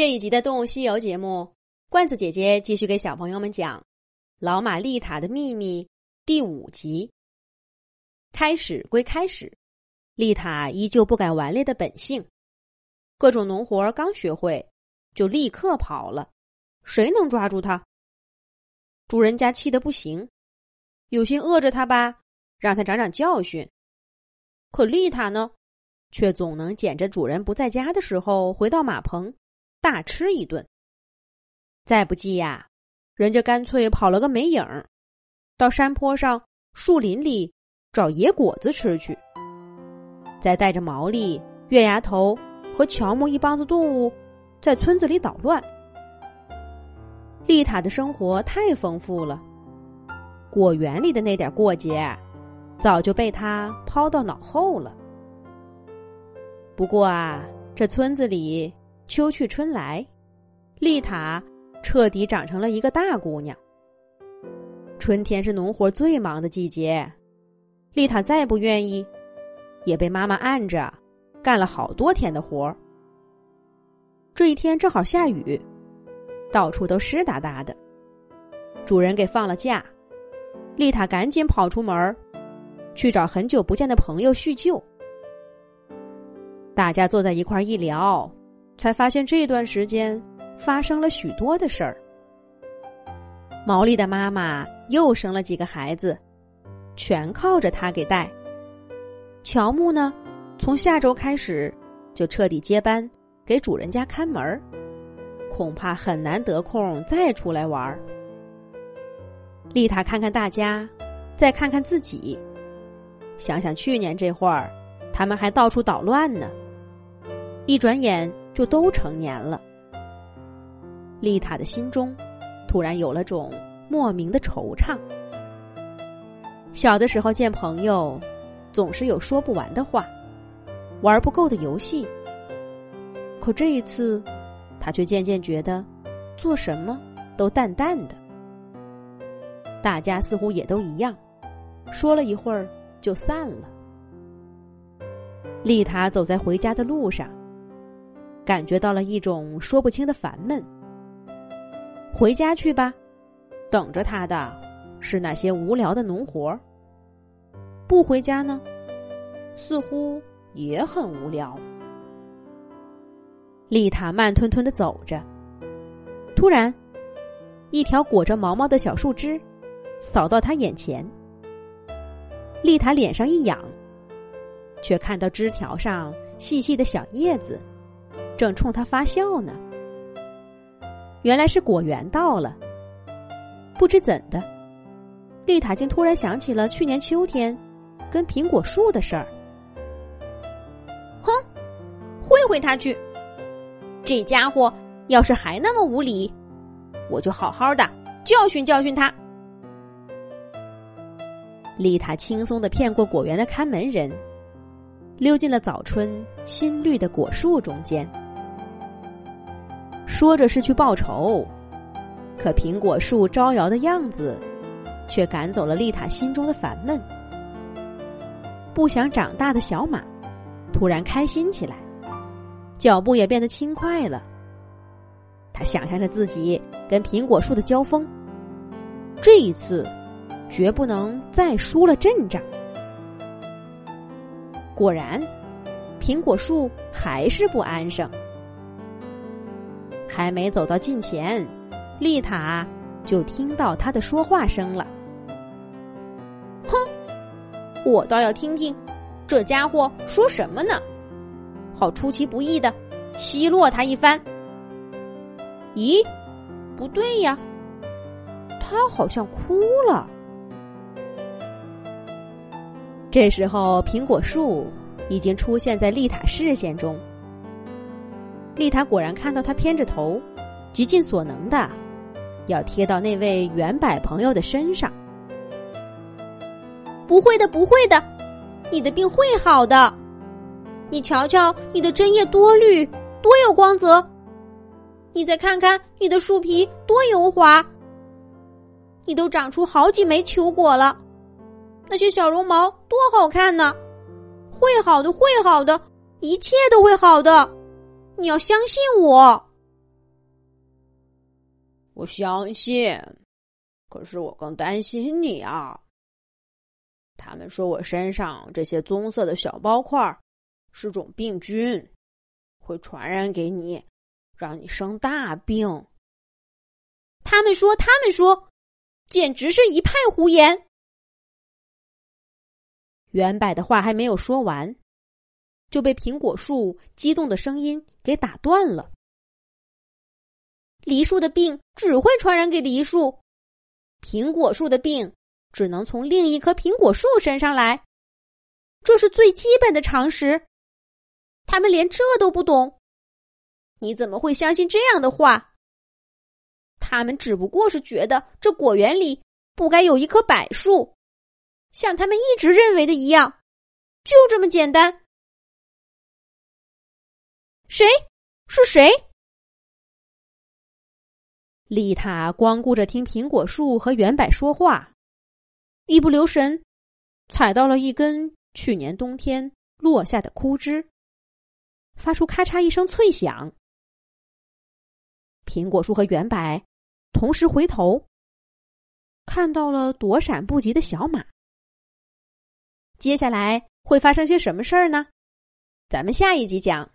这一集的《动物西游》节目，罐子姐姐继续给小朋友们讲《老马丽塔的秘密》第五集。开始归开始，丽塔依旧不改顽劣的本性，各种农活刚学会，就立刻跑了。谁能抓住它？主人家气得不行，有心饿着它吧，让它长长教训。可丽塔呢，却总能捡着主人不在家的时候回到马棚。大吃一顿，再不济呀，人家干脆跑了个没影儿，到山坡上、树林里找野果子吃去。再带着毛利、月牙头和乔木一帮子动物，在村子里捣乱。丽塔的生活太丰富了，果园里的那点过节，早就被他抛到脑后了。不过啊，这村子里……秋去春来，丽塔彻底长成了一个大姑娘。春天是农活最忙的季节，丽塔再不愿意，也被妈妈按着干了好多天的活儿。这一天正好下雨，到处都湿哒哒的。主人给放了假，丽塔赶紧跑出门去找很久不见的朋友叙旧。大家坐在一块儿一聊。才发现这段时间发生了许多的事儿。毛利的妈妈又生了几个孩子，全靠着他给带。乔木呢，从下周开始就彻底接班，给主人家看门儿，恐怕很难得空再出来玩儿。丽塔看看大家，再看看自己，想想去年这会儿，他们还到处捣乱呢。一转眼。就都成年了。丽塔的心中突然有了种莫名的惆怅。小的时候见朋友，总是有说不完的话，玩不够的游戏。可这一次，他却渐渐觉得做什么都淡淡的。大家似乎也都一样，说了一会儿就散了。丽塔走在回家的路上。感觉到了一种说不清的烦闷。回家去吧，等着他的是那些无聊的农活不回家呢，似乎也很无聊。丽塔慢吞吞的走着，突然，一条裹着毛毛的小树枝扫到他眼前。丽塔脸上一痒，却看到枝条上细细的小叶子。正冲他发笑呢，原来是果园到了。不知怎的，丽塔竟突然想起了去年秋天跟苹果树的事儿。哼，会会他去！这家伙要是还那么无礼，我就好好的教训教训他。丽塔轻松的骗过果园的看门人，溜进了早春新绿的果树中间。说着是去报仇，可苹果树招摇的样子，却赶走了丽塔心中的烦闷。不想长大的小马，突然开心起来，脚步也变得轻快了。他想象着自己跟苹果树的交锋，这一次绝不能再输了阵仗。果然，苹果树还是不安生。还没走到近前，丽塔就听到他的说话声了。哼，我倒要听听这家伙说什么呢，好出其不意的奚落他一番。咦，不对呀，他好像哭了。这时候，苹果树已经出现在丽塔视线中。丽塔果然看到他偏着头，极尽所能的要贴到那位原柏朋友的身上。不会的，不会的，你的病会好的。你瞧瞧，你的针叶多绿，多有光泽。你再看看你的树皮多油滑。你都长出好几枚球果了，那些小绒毛多好看呢！会好的，会好的，一切都会好的。你要相信我。我相信，可是我更担心你啊。他们说我身上这些棕色的小包块是种病菌，会传染给你，让你生大病。他们说，他们说，简直是一派胡言。原柏的话还没有说完，就被苹果树激动的声音给打断了。梨树的病只会传染给梨树，苹果树的病。只能从另一棵苹果树身上来，这是最基本的常识。他们连这都不懂，你怎么会相信这样的话？他们只不过是觉得这果园里不该有一棵柏树，像他们一直认为的一样，就这么简单。谁？是谁？丽塔光顾着听苹果树和圆柏说话。一不留神，踩到了一根去年冬天落下的枯枝，发出咔嚓一声脆响。苹果树和圆柏同时回头，看到了躲闪不及的小马。接下来会发生些什么事儿呢？咱们下一集讲。